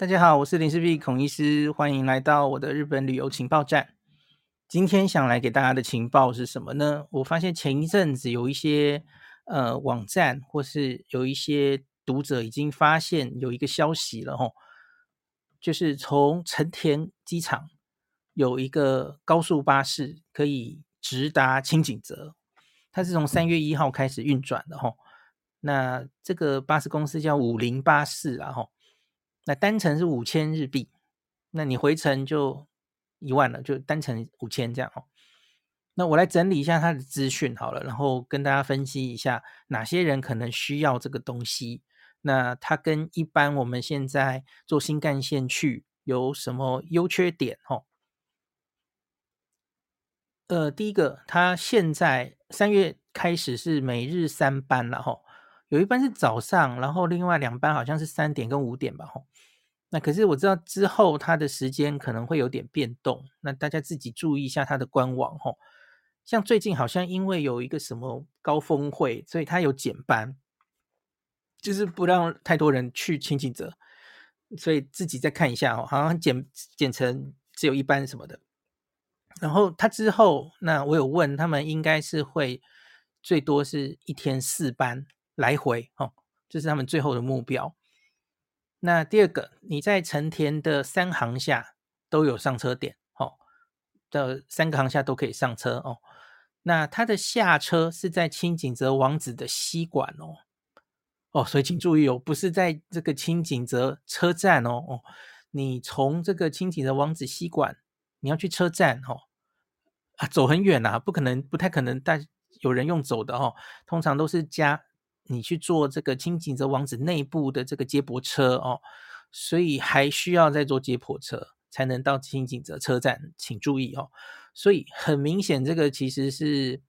大家好，我是林世璧孔医师，欢迎来到我的日本旅游情报站。今天想来给大家的情报是什么呢？我发现前一阵子有一些呃网站或是有一些读者已经发现有一个消息了吼，就是从成田机场有一个高速巴士可以直达青井泽，它是从三月一号开始运转的吼。那这个巴士公司叫五零巴士啊吼。那单程是五千日币，那你回程就一万了，就单程五千这样哦。那我来整理一下它的资讯好了，然后跟大家分析一下哪些人可能需要这个东西。那它跟一般我们现在坐新干线去有什么优缺点？哦？呃，第一个，它现在三月开始是每日三班了哈。有一班是早上，然后另外两班好像是三点跟五点吧，吼。那可是我知道之后它的时间可能会有点变动，那大家自己注意一下它的官网，吼。像最近好像因为有一个什么高峰会，所以它有减班，就是不让太多人去轻井泽，所以自己再看一下，哦，好像减减成只有一班什么的。然后他之后，那我有问他们，应该是会最多是一天四班。来回哦，这是他们最后的目标。那第二个，你在成田的三行下都有上车点哦，的三个行下都可以上车哦。那它的下车是在清井泽王子的西馆哦，哦，所以请注意哦，不是在这个清井泽车站哦哦，你从这个清井泽王子西馆，你要去车站哦，啊，走很远呐，不可能，不太可能带有人用走的哦，通常都是加。你去坐这个清井泽王子内部的这个接驳车哦，所以还需要再坐接驳车才能到清井泽车站，请注意哦。所以很明显，这个其实是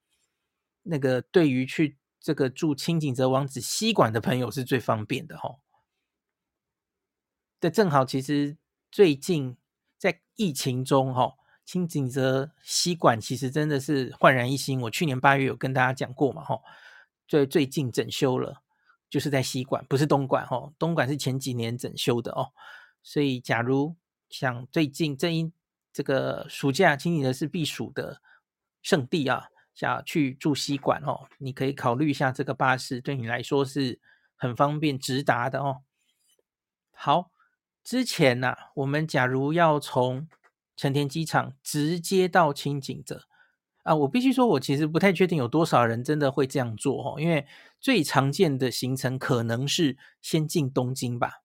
那个对于去这个住清井泽王子西馆的朋友是最方便的哦。对，正好其实最近在疫情中哈，清井泽西馆其实真的是焕然一新。我去年八月有跟大家讲过嘛哈。最最近整修了，就是在西馆，不是东馆哦。东馆是前几年整修的哦。所以，假如想最近这一这个暑假，轻井泽是避暑的圣地啊，想去住西馆哦，你可以考虑一下这个巴士，对你来说是很方便直达的哦。好，之前呢、啊，我们假如要从成田机场直接到轻井泽。啊，我必须说，我其实不太确定有多少人真的会这样做哦，因为最常见的行程可能是先进东京吧。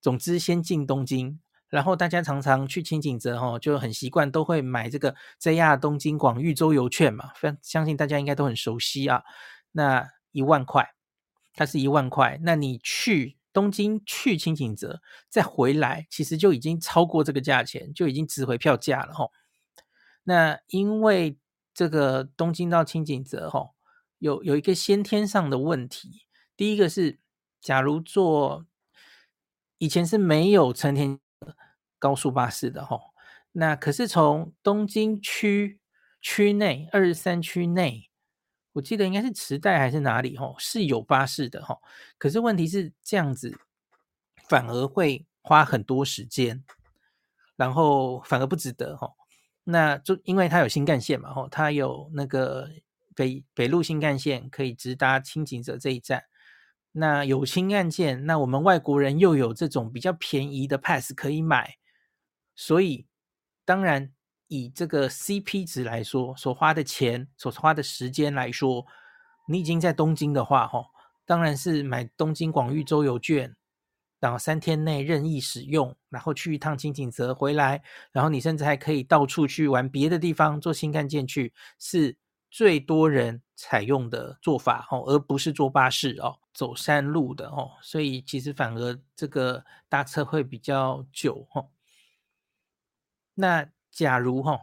总之，先进东京，然后大家常常去轻井泽哦，就很习惯都会买这个 JR 东京广域周游券嘛，非常相信大家应该都很熟悉啊。那一万块，它是一万块，那你去东京去轻井泽再回来，其实就已经超过这个价钱，就已经值回票价了吼。那因为这个东京到轻井泽，哈，有有一个先天上的问题。第一个是，假如坐以前是没有成田高速巴士的，哈，那可是从东京区区内二十三区内，我记得应该是池袋还是哪里，哈，是有巴士的，哈。可是问题是这样子，反而会花很多时间，然后反而不值得，哈。那就因为它有新干线嘛，吼，它有那个北北陆新干线可以直达轻井泽这一站。那有新干线，那我们外国人又有这种比较便宜的 pass 可以买，所以当然以这个 CP 值来说，所花的钱、所花的时间来说，你已经在东京的话，吼，当然是买东京广域周游券。然后三天内任意使用，然后去一趟轻井泽回来，然后你甚至还可以到处去玩别的地方，坐新干线去，是最多人采用的做法哦，而不是坐巴士哦，走山路的哦，所以其实反而这个搭车会比较久哦。那假如哈，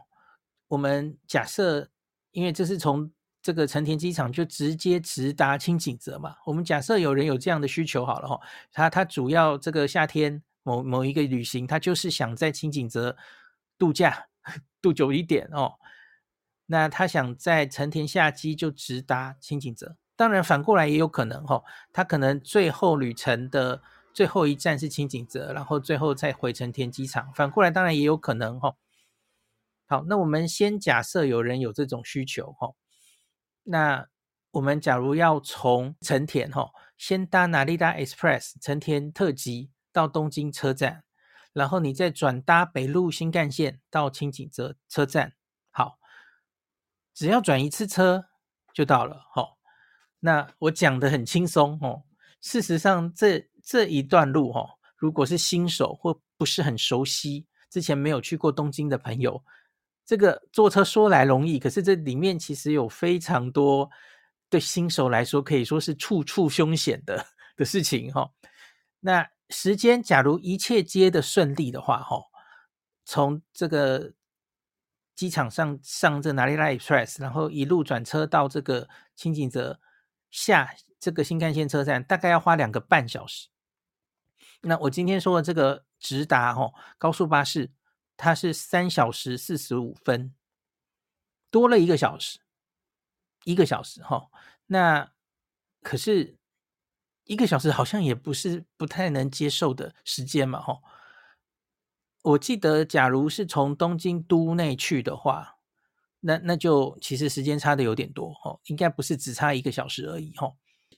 我们假设，因为这是从。这个成田机场就直接直达青井泽嘛？我们假设有人有这样的需求好了哈，他他主要这个夏天某某一个旅行，他就是想在青井泽度假度久一点哦。那他想在成田下机就直达青井泽，当然反过来也有可能哈，他可能最后旅程的最后一站是青井泽，然后最后再回成田机场。反过来当然也有可能哈。好，那我们先假设有人有这种需求哈。那我们假如要从成田哈，先搭 Narita Express 成田特急到东京车站，然后你再转搭北陆新干线到轻井泽车站。好，只要转一次车就到了哈。那我讲得很轻松哦。事实上，这这一段路哈，如果是新手或不是很熟悉，之前没有去过东京的朋友。这个坐车说来容易，可是这里面其实有非常多对新手来说可以说是处处凶险的的事情哈。那时间假如一切皆的顺利的话哈，从这个机场上上这 Narita Express，然后一路转车到这个轻井泽下这个新干线车站，大概要花两个半小时。那我今天说的这个直达哈高速巴士。它是三小时四十五分，多了一个小时，一个小时哈。那可是一个小时好像也不是不太能接受的时间嘛哈。我记得，假如是从东京都内去的话，那那就其实时间差的有点多哦，应该不是只差一个小时而已哈。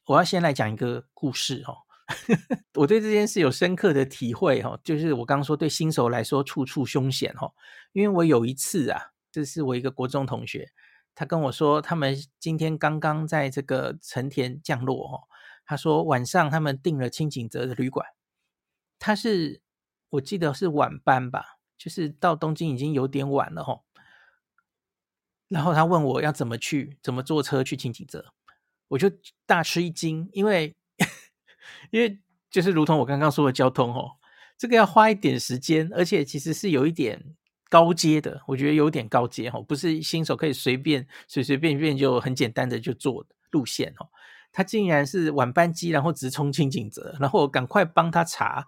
我要先来讲一个故事哈。我对这件事有深刻的体会哈，就是我刚刚说对新手来说处处凶险哈，因为我有一次啊，这是我一个国中同学，他跟我说他们今天刚刚在这个成田降落哈，他说晚上他们订了轻井泽的旅馆，他是我记得是晚班吧，就是到东京已经有点晚了哈，然后他问我要怎么去，怎么坐车去轻井泽，我就大吃一惊，因为。因为就是如同我刚刚说的交通哦，这个要花一点时间，而且其实是有一点高阶的，我觉得有点高阶哦，不是新手可以随便随随便便就很简单的就坐路线哦。他竟然是晚班机，然后直冲轻井泽，然后我赶快帮他查，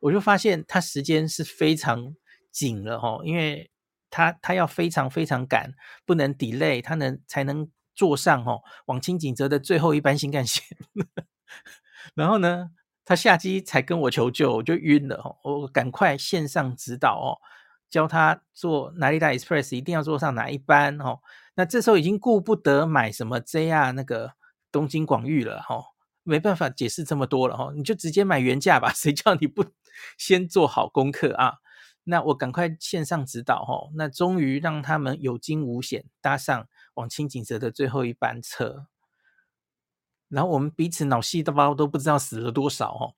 我就发现他时间是非常紧了哦，因为他他要非常非常赶，不能 delay，他能才能坐上哦往轻井泽的最后一班新干线。然后呢，他下机才跟我求救，我就晕了哦。我赶快线上指导哦，教他坐 Narita Express 一定要坐上哪一班哦。那这时候已经顾不得买什么 JR 那个东京广域了哈，没办法解释这么多了哈，你就直接买原价吧。谁叫你不先做好功课啊？那我赶快线上指导哈，那终于让他们有惊无险搭上往轻井泽的最后一班车。然后我们彼此脑细胞都不知道死了多少哦，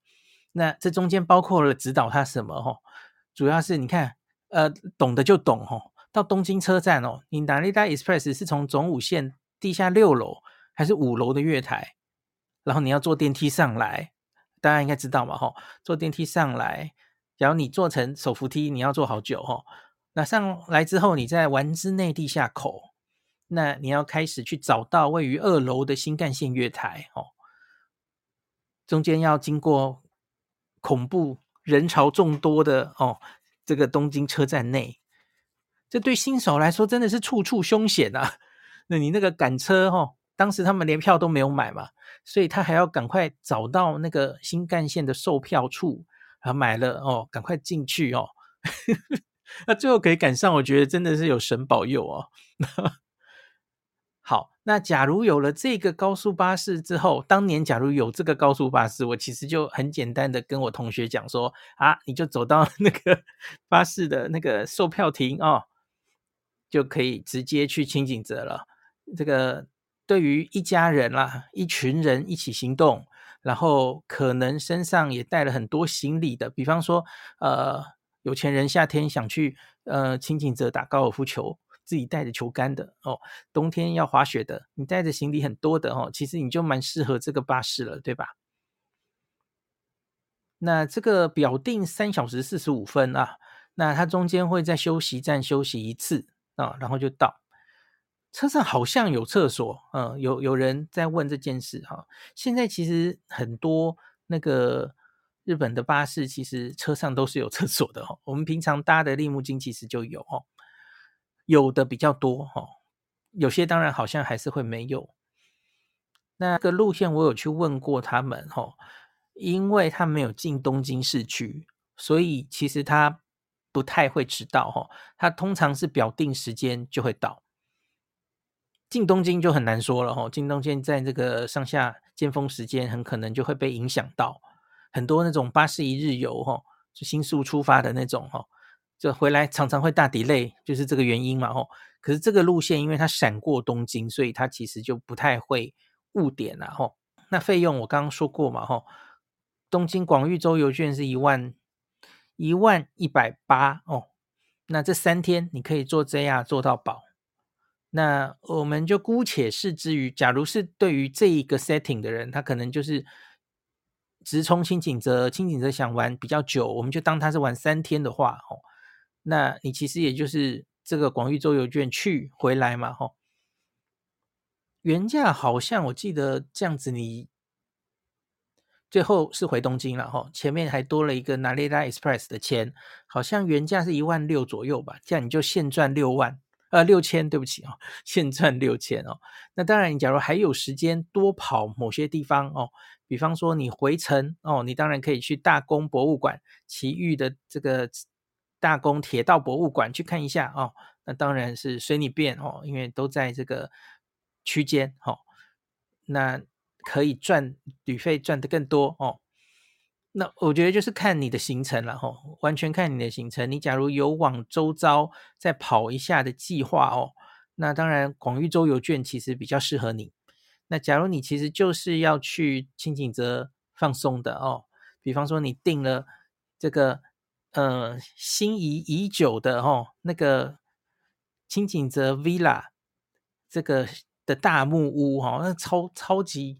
那这中间包括了指导他什么哦，主要是你看，呃，懂的就懂哦。到东京车站哦，你 Narita Express 是从总武线地下六楼还是五楼的月台？然后你要坐电梯上来，大家应该知道嘛吼？坐电梯上来，然后你坐成手扶梯，你要坐好久哈。那上来之后，你在丸之内地下口。那你要开始去找到位于二楼的新干线月台哦，中间要经过恐怖人潮众多的哦，这个东京车站内，这对新手来说真的是处处凶险啊！那你那个赶车哦，当时他们连票都没有买嘛，所以他还要赶快找到那个新干线的售票处，然后买了哦，赶快进去哦。那最后可以赶上，我觉得真的是有神保佑哦。好，那假如有了这个高速巴士之后，当年假如有这个高速巴士，我其实就很简单的跟我同学讲说啊，你就走到 那个巴士的那个售票亭哦，就可以直接去轻井泽了。这个对于一家人啦，一群人一起行动，然后可能身上也带了很多行李的，比方说呃，有钱人夏天想去呃轻井泽打高尔夫球。自己带着球杆的哦，冬天要滑雪的，你带着行李很多的哦，其实你就蛮适合这个巴士了，对吧？那这个表定三小时四十五分啊，那它中间会在休息站休息一次啊，然后就到。车上好像有厕所，嗯，有有人在问这件事哈。现在其实很多那个日本的巴士，其实车上都是有厕所的哦。我们平常搭的利木津其实就有哦。有的比较多哈，有些当然好像还是会没有。那个路线我有去问过他们哈，因为他没有进东京市区，所以其实他不太会迟到哈。他通常是表定时间就会到。进东京就很难说了哈，进东京在这个上下尖峰时间，很可能就会被影响到。很多那种巴士一日游哈，就新宿出发的那种哈，就回来常常会大 delay，就是这个原因嘛吼。可是这个路线因为它闪过东京，所以它其实就不太会误点了哈。那费用我刚刚说过嘛吼。东京广域周游券是一万一万一百八哦，那这三天你可以坐 JR 坐到饱。那我们就姑且视之于，假如是对于这一个 setting 的人，他可能就是直冲轻井泽，轻井泽想玩比较久，我们就当他是玩三天的话哦，那你其实也就是这个广域周游券去回来嘛吼，原价好像我记得这样子你。最后是回东京了哈，前面还多了一个 Narita Express 的钱，好像原价是一万六左右吧，这样你就现赚六万，呃六千，对不起哦，现赚六千哦。那当然，你假如还有时间多跑某些地方哦，比方说你回程哦，你当然可以去大宫博物馆，奇遇的这个大宫铁道博物馆去看一下哦。那当然是随你便哦，因为都在这个区间哦。那可以赚旅费赚得更多哦，那我觉得就是看你的行程了吼，完全看你的行程。你假如有往周遭再跑一下的计划哦，那当然广域周游券其实比较适合你。那假如你其实就是要去轻井泽放松的哦，比方说你订了这个呃心仪已久的哦那个轻井泽 Villa 这个。的大木屋哈，那超超级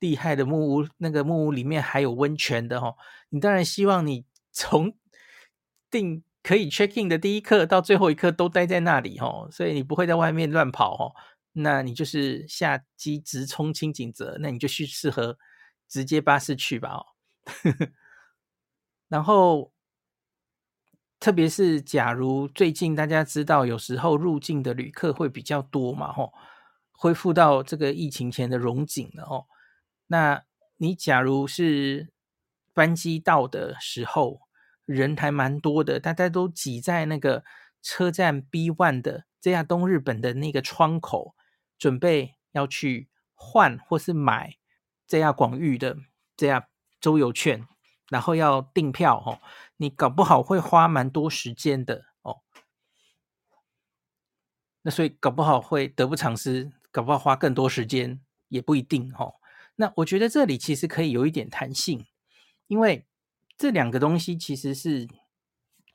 厉害的木屋，那个木屋里面还有温泉的哈。你当然希望你 从订可以 check in 的第一刻到最后一刻都待在那里哈，所以你不会在外面乱跑哈。那你就是下机直冲轻井泽，那你就去适合直接巴士去吧哦。然后，特别是假如最近大家知道，有时候入境的旅客会比较多嘛吼。恢复到这个疫情前的荣景了哦。那你假如是班机到的时候，人还蛮多的，大家都挤在那个车站 B one 的 JR 东日本的那个窗口，准备要去换或是买 JR 广域的 JR 周游券，然后要订票哦。你搞不好会花蛮多时间的哦。那所以搞不好会得不偿失。搞不好花更多时间也不一定哦。那我觉得这里其实可以有一点弹性，因为这两个东西其实是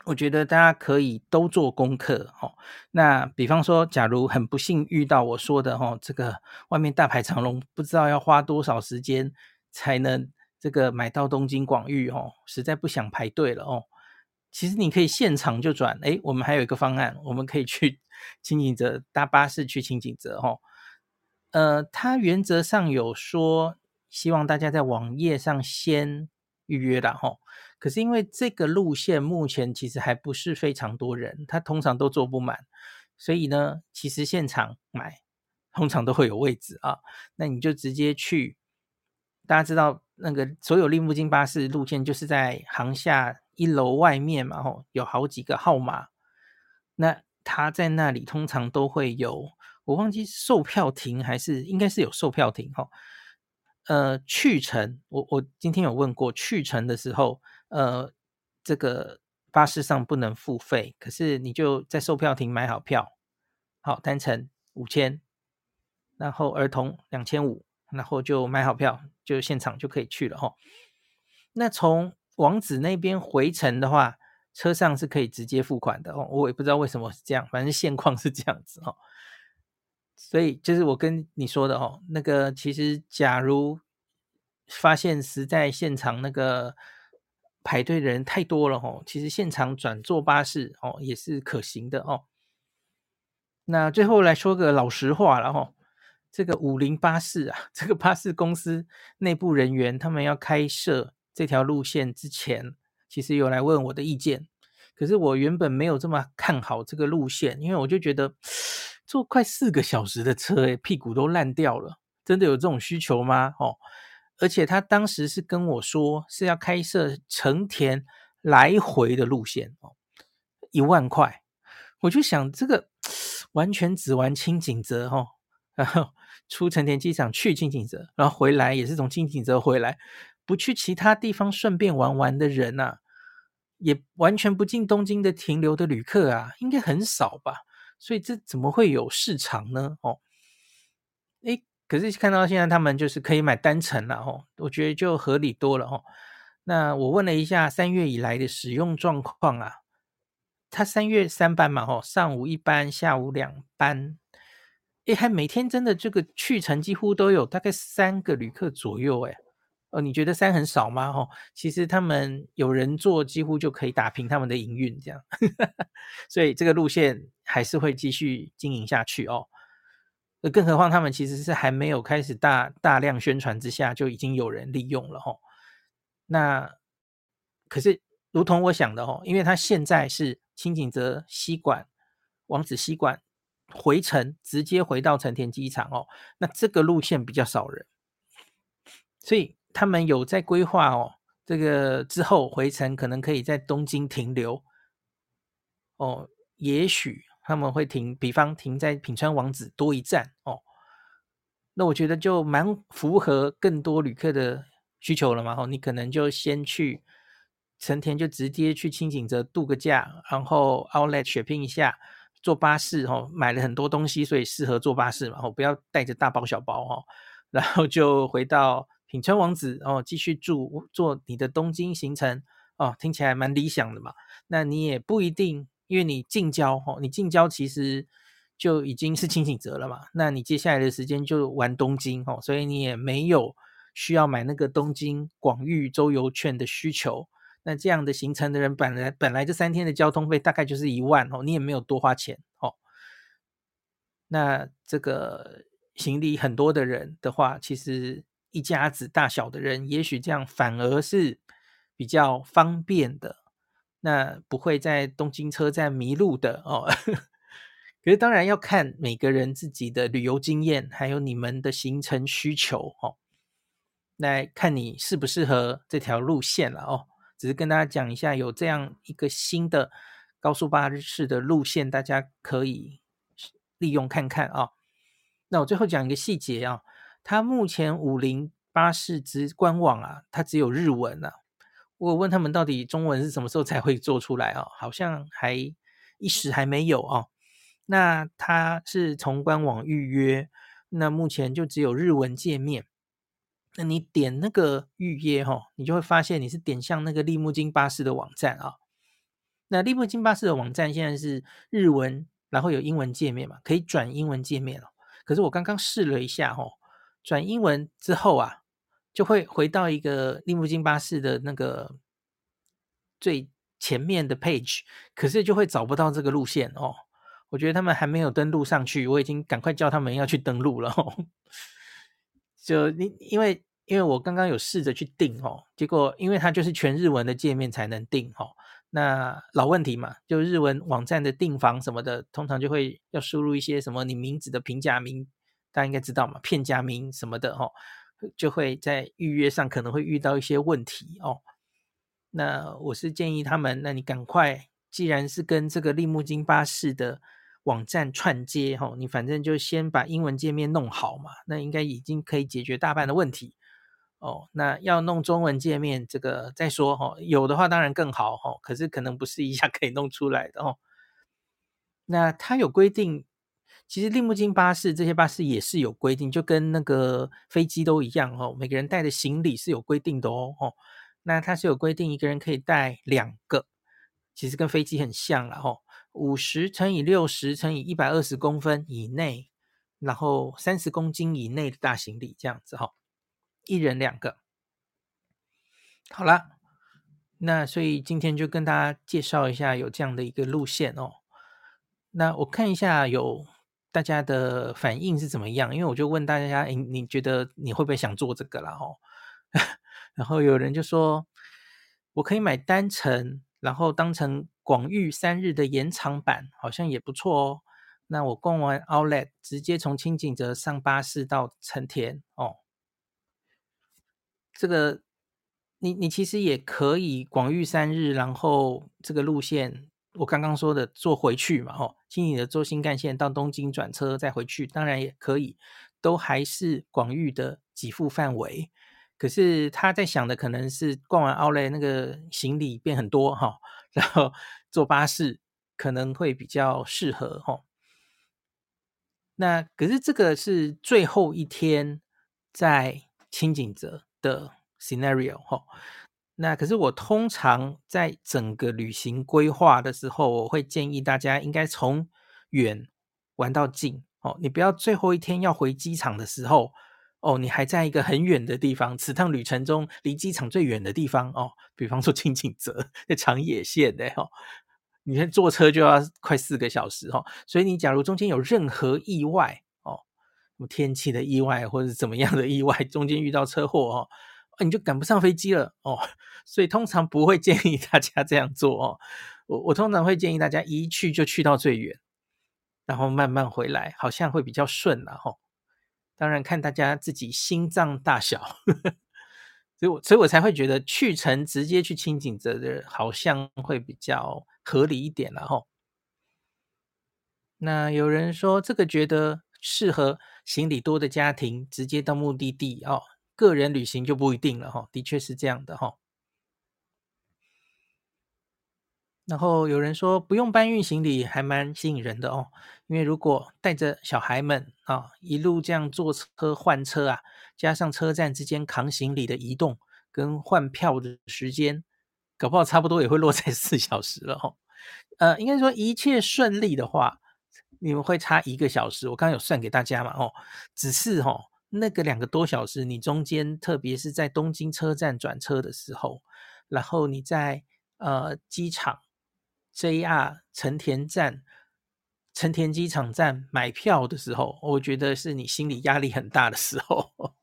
我觉得大家可以都做功课哦。那比方说，假如很不幸遇到我说的哦，这个外面大排长龙，不知道要花多少时间才能这个买到东京广域哦，实在不想排队了哦。其实你可以现场就转，诶，我们还有一个方案，我们可以去 轻井泽搭巴士去轻井泽哦。呃，他原则上有说希望大家在网页上先预约的哈，可是因为这个路线目前其实还不是非常多人，他通常都坐不满，所以呢，其实现场买通常都会有位置啊。那你就直接去，大家知道那个所有利木津巴士路线就是在航下一楼外面嘛，吼，有好几个号码，那他在那里通常都会有。我忘记售票亭还是应该是有售票亭哈，呃，去程我我今天有问过，去程的时候，呃，这个巴士上不能付费，可是你就在售票亭买好票，好，单程五千，然后儿童两千五，然后就买好票，就现场就可以去了哈。那从王子那边回程的话，车上是可以直接付款的哦，我也不知道为什么是这样，反正现况是这样子哈。所以就是我跟你说的哦，那个其实假如发现实在现场那个排队的人太多了哦，其实现场转坐巴士哦也是可行的哦。那最后来说个老实话了哈，这个五菱巴士啊，这个巴士公司内部人员他们要开设这条路线之前，其实有来问我的意见，可是我原本没有这么看好这个路线，因为我就觉得。坐快四个小时的车，诶，屁股都烂掉了，真的有这种需求吗？哦，而且他当时是跟我说是要开设成田来回的路线哦，一万块，我就想这个 完全只玩轻井泽哦，然后出成田机场去轻井泽，然后回来也是从轻井泽回来，不去其他地方顺便玩玩的人呐、啊，也完全不进东京的停留的旅客啊，应该很少吧？所以这怎么会有市场呢？哦，诶。可是看到现在他们就是可以买单程了哦，我觉得就合理多了哦。那我问了一下三月以来的使用状况啊，他三月三班嘛哦，上午一班，下午两班，诶，还每天真的这个去程几乎都有大概三个旅客左右诶。哦，你觉得三很少吗？吼，其实他们有人坐几乎就可以打平他们的营运这样，所以这个路线还是会继续经营下去哦。更何况他们其实是还没有开始大大量宣传之下，就已经有人利用了吼。那可是如同我想的吼，因为他现在是轻井泽西馆、王子西馆回程直接回到成田机场哦，那这个路线比较少人，所以他们有在规划哦，这个之后回程可能可以在东京停留哦，也许。他们会停，比方停在品川王子多一站哦，那我觉得就蛮符合更多旅客的需求了嘛。哦，你可能就先去成田，就直接去轻井泽度个假，然后 Outlet 血拼一下，坐巴士哦，买了很多东西，所以适合坐巴士嘛。哦，不要带着大包小包哦，然后就回到品川王子哦，继续住做你的东京行程哦，听起来蛮理想的嘛。那你也不一定。因为你近郊哦，你近郊其实就已经是清醒泽了嘛，那你接下来的时间就玩东京哦，所以你也没有需要买那个东京广域周游券的需求。那这样的行程的人，本来本来这三天的交通费大概就是一万哦，你也没有多花钱哦。那这个行李很多的人的话，其实一家子大小的人，也许这样反而是比较方便的。那不会在东京车站迷路的哦。可是当然要看每个人自己的旅游经验，还有你们的行程需求哦，来看你适不适合这条路线了哦。只是跟大家讲一下，有这样一个新的高速巴士的路线，大家可以利用看看啊。那我最后讲一个细节啊，它目前五菱巴士之官网啊，它只有日文啊。我问他们到底中文是什么时候才会做出来哦？好像还一时还没有哦。那他是从官网预约，那目前就只有日文界面。那你点那个预约哈，你就会发现你是点向那个利木津巴士的网站啊。那利木津巴士的网站现在是日文，然后有英文界面嘛，可以转英文界面哦。可是我刚刚试了一下哈，转英文之后啊。就会回到一个利木津巴士的那个最前面的 page，可是就会找不到这个路线哦。我觉得他们还没有登录上去，我已经赶快叫他们要去登录了哦。就因因为因为我刚刚有试着去订哦，结果因为它就是全日文的界面才能订哦。那老问题嘛，就日文网站的订房什么的，通常就会要输入一些什么你名字的平假名，大家应该知道嘛，片假名什么的哦。就会在预约上可能会遇到一些问题哦。那我是建议他们，那你赶快，既然是跟这个利木津巴士的网站串接哈，你反正就先把英文界面弄好嘛，那应该已经可以解决大半的问题哦。那要弄中文界面，这个再说哈，有的话当然更好哈，可是可能不是一下可以弄出来的哦。那它有规定。其实利木津巴士这些巴士也是有规定，就跟那个飞机都一样哦。每个人带的行李是有规定的哦。哦，那它是有规定，一个人可以带两个，其实跟飞机很像了哦。五十乘以六十乘以一百二十公分以内，然后三十公斤以内的大行李这样子哈、哦，一人两个。好了，那所以今天就跟大家介绍一下有这样的一个路线哦。那我看一下有。大家的反应是怎么样？因为我就问大家，诶，你觉得你会不会想做这个啦？哦，然后有人就说，我可以买单程，然后当成广域三日的延长版，好像也不错哦。那我逛完 Outlet，直接从轻井泽上巴士到成田哦。这个你你其实也可以广域三日，然后这个路线我刚刚说的坐回去嘛，吼，轻轻的坐新干线到东京转车再回去，当然也可以，都还是广域的给付范围。可是他在想的可能是逛完奥莱那个行李变很多哈，然后 坐巴士可能会比较适合哈。那可是这个是最后一天在轻井泽的 scenario 哈。那可是我通常在整个旅行规划的时候，我会建议大家应该从远玩到近哦，你不要最后一天要回机场的时候。哦，你还在一个很远的地方，此趟旅程中离机场最远的地方哦，比方说轻井泽在长野县的哦，你看坐车就要快四个小时哦，所以你假如中间有任何意外，么天气的意外或者怎么样的意外，中间遇到车祸哦，你就赶不上飞机了哦，所以通常不会建议大家这样做哦，我我通常会建议大家一去就去到最远，然后慢慢回来，好像会比较顺了哈。当然看大家自己心脏大小，呵呵，所以我所以我才会觉得去程直接去轻井泽的好像会比较合理一点了哈。那有人说这个觉得适合行李多的家庭直接到目的地哦，个人旅行就不一定了哈。的确是这样的哈。然后有人说不用搬运行李还蛮吸引人的哦，因为如果带着小孩们啊一路这样坐车换车啊，加上车站之间扛行李的移动跟换票的时间，搞不好差不多也会落在四小时了哦。呃，应该说一切顺利的话，你们会差一个小时。我刚刚有算给大家嘛哦，只是哦那个两个多小时，你中间特别是在东京车站转车的时候，然后你在呃机场。JR 成田站、成田机场站买票的时候，我觉得是你心理压力很大的时候。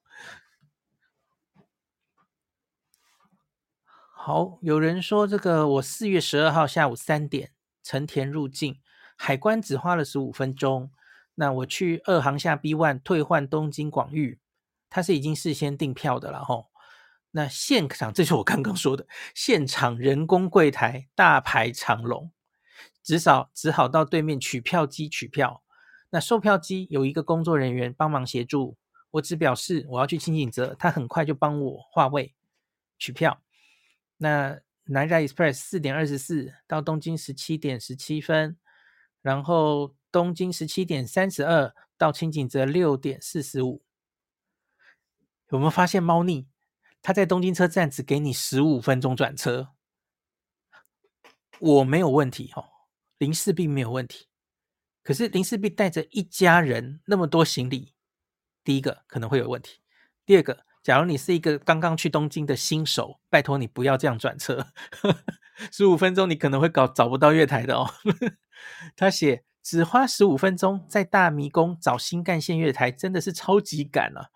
好，有人说这个我四月十二号下午三点成田入境，海关只花了十五分钟。那我去二航厦 B one 退换东京广域，它是已经事先订票的了吼。那现场，这是我刚刚说的，现场人工柜台大排长龙，至少只好到对面取票机取票。那售票机有一个工作人员帮忙协助，我只表示我要去清井泽，他很快就帮我划位取票。那南下 Express 四点二十四到东京十七点十七分，然后东京十七点三十二到清井则六点四十五。有没有发现猫腻？他在东京车站只给你十五分钟转车，我没有问题哦，林氏璧没有问题。可是林氏璧带着一家人那么多行李，第一个可能会有问题。第二个，假如你是一个刚刚去东京的新手，拜托你不要这样转车，十五分钟你可能会搞找不到月台的哦。他写只花十五分钟在大迷宫找新干线月台，真的是超级赶啊！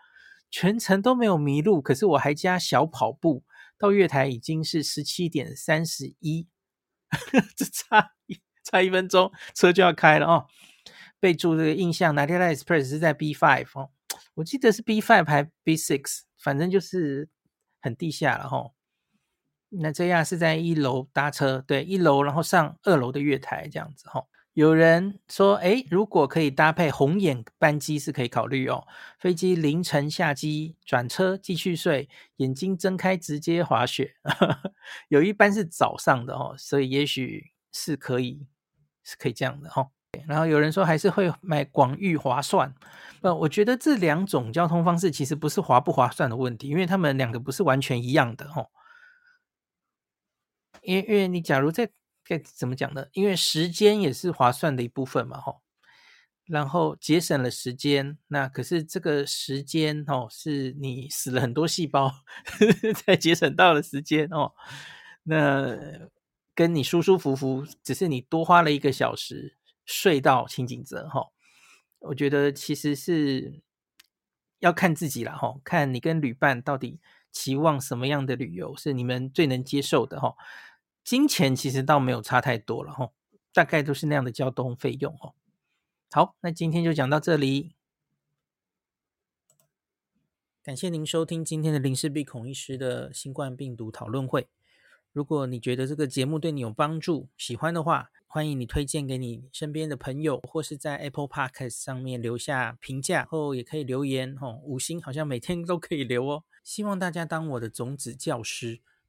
全程都没有迷路，可是我还加小跑步到月台已经是十七点三十一，这差一差一分钟车就要开了哦。备注这个印象，Nara Express 是在 B five 哦，我记得是 B five 还 B six，反正就是很地下了哦。那这样是在一楼搭车，对，一楼然后上二楼的月台这样子哦。有人说，诶，如果可以搭配红眼班机是可以考虑哦。飞机凌晨下机转车继续睡，眼睛睁开直接滑雪。有一班是早上的哦，所以也许是可以是可以这样的哦。然后有人说还是会买广域划算。呃，我觉得这两种交通方式其实不是划不划算的问题，因为他们两个不是完全一样的哦。因为因为你假如在该怎么讲呢？因为时间也是划算的一部分嘛，吼。然后节省了时间，那可是这个时间哦，是你死了很多细胞 才节省到了时间哦。那跟你舒舒服服，只是你多花了一个小时睡到清景泽哈。我觉得其实是要看自己啦，吼，看你跟旅伴到底期望什么样的旅游是你们最能接受的哈。金钱其实倒没有差太多了哈，大概都是那样的交通费用哦。好，那今天就讲到这里，感谢您收听今天的林氏璧孔医师的新冠病毒讨论会。如果你觉得这个节目对你有帮助，喜欢的话，欢迎你推荐给你身边的朋友，或是在 Apple Podcast 上面留下评价，后也可以留言哦，五星好像每天都可以留哦。希望大家当我的种子教师，